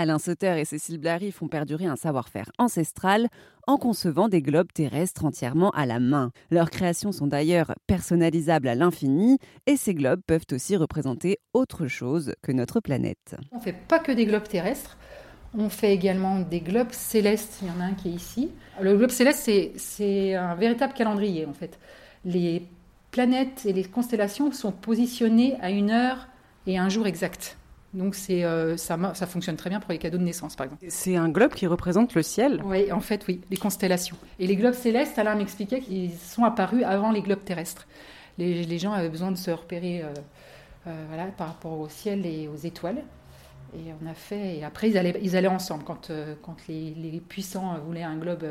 Alain Sauter et Cécile Blary font perdurer un savoir-faire ancestral en concevant des globes terrestres entièrement à la main. Leurs créations sont d'ailleurs personnalisables à l'infini et ces globes peuvent aussi représenter autre chose que notre planète. On ne fait pas que des globes terrestres, on fait également des globes célestes, il y en a un qui est ici. Le globe céleste, c'est un véritable calendrier en fait. Les planètes et les constellations sont positionnées à une heure et un jour exact. Donc c'est euh, ça, ça, fonctionne très bien pour les cadeaux de naissance, par exemple. C'est un globe qui représente le ciel Oui, en fait, oui, les constellations. Et les globes célestes, Alain m'expliquait qu'ils sont apparus avant les globes terrestres. Les, gens avaient besoin de se repérer euh, euh, voilà, par rapport au ciel et aux étoiles. Et on a fait. Et après, ils allaient, ils allaient ensemble. Quand, quand les, puissants voulaient un globe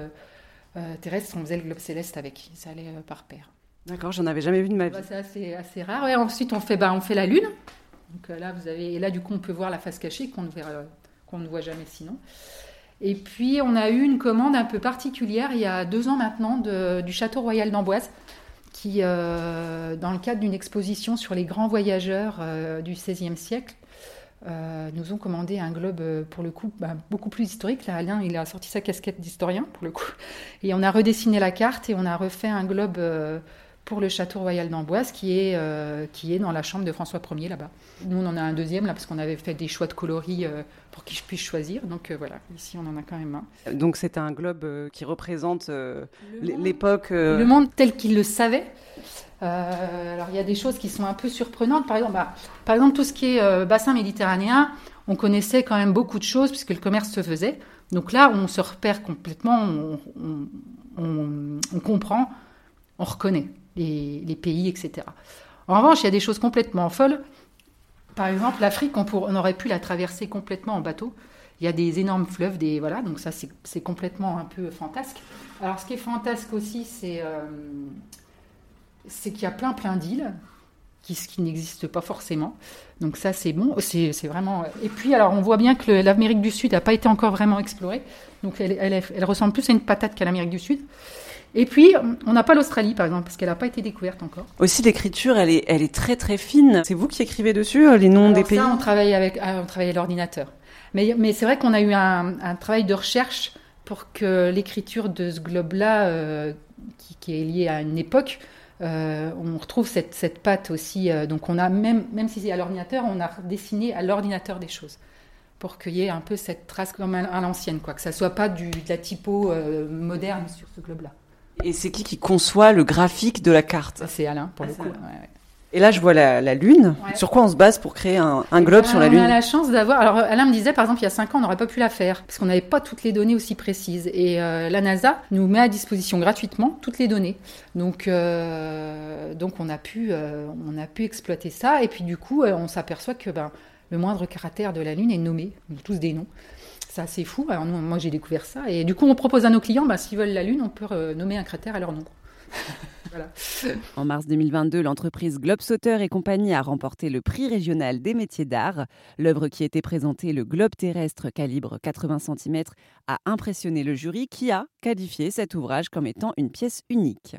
terrestre, on faisait le globe céleste avec. Ils allaient par paire. D'accord, j'en avais jamais vu de ma vie. Bah, c'est assez, assez, rare. Et ensuite, on fait, bah, on fait la lune. Donc euh, là, vous avez, et là, du coup, on peut voir la face cachée qu'on ne, qu'on ne voit jamais sinon. Et puis, on a eu une commande un peu particulière il y a deux ans maintenant du Château Royal d'Amboise, qui, euh, dans le cadre d'une exposition sur les grands voyageurs euh, du XVIe siècle, nous ont commandé un globe, pour le coup, bah, beaucoup plus historique. Là, Alain, il a sorti sa casquette d'historien, pour le coup. Et on a redessiné la carte et on a refait un globe pour le château royal d'Amboise qui est, euh, qui est dans la chambre de François Ier là-bas. Nous, on en a un deuxième là parce qu'on avait fait des choix de coloris euh, pour je puisse choisir. Donc euh, voilà, ici on en a quand même un. Donc c'est un globe qui représente l'époque. Le monde tel qu'il le savait. alors il y a des choses qui sont un peu surprenantes. Par exemple, bah, par exemple tout ce qui est bassin méditerranéen, on connaissait quand même beaucoup de choses puisque le commerce se faisait. Donc là, on se repère complètement, on comprend, on reconnaît les, pays, etc. En revanche, il y a des choses complètement folles. Par exemple, l'Afrique, on, aurait pu la traverser complètement en bateau. Il y a des énormes fleuves, des voilà, donc ça c'est complètement un peu fantasque. Alors ce qui est fantasque aussi, c'est euh, qu'il y a plein plein d'îles qui, qui n'existent pas forcément. Donc ça c'est bon, c'est vraiment. Et puis alors on voit bien que l'Amérique du Sud n'a pas été encore vraiment explorée, donc elle ressemble plus à une patate qu'à l'Amérique du Sud. Et puis, on n'a pas l'Australie, par exemple, parce qu'elle n'a pas été découverte encore. Aussi, l'écriture, elle est, elle est très très fine. C'est vous qui écrivez dessus euh, les noms des pays on travaille avec, ah, on travaille à l'ordinateur. Mais, mais c'est vrai qu'on a eu un, travail de recherche pour que l'écriture de ce globe-là, euh, qui, est lié à une époque, euh, on retrouve cette, cette patte aussi. donc, on a même, même si c'est à l'ordinateur, on a dessiné à l'ordinateur des choses pour qu'il y ait un peu cette trace comme à, l'ancienne, quoi, que ça soit pas du, de la typo moderne sur ce globe-là. Et c'est qui qui conçoit le graphique de la carte C'est Alain, pour le coup. Et là, je vois la, Lune. Sur quoi on se base pour créer un, globe sur la Lune On a la chance d'avoir. Alors, Alain me disait, par exemple, il y a 5 ans, on n'aurait pas pu la faire parce qu'on n'avait pas toutes les données aussi précises. Et euh, la NASA nous met à disposition gratuitement toutes les données. Donc, euh, donc on, a pu, euh, on a pu exploiter ça. Et puis, du coup, on s'aperçoit que ben, le moindre cratère de la Lune est nommé. tous des noms. C'est assez fou. Moi, j'ai découvert ça. Et du coup, on propose à nos clients, bah, s'ils veulent la Lune, on peut euh, nommer un cratère à leur nom. En mars 2022, l'entreprise Globesauter et compagnie a remporté le prix régional des métiers d'art. L'œuvre qui était présentée, le globe terrestre calibre 80 cm, a impressionné le jury qui a qualifié cet ouvrage comme étant une pièce unique.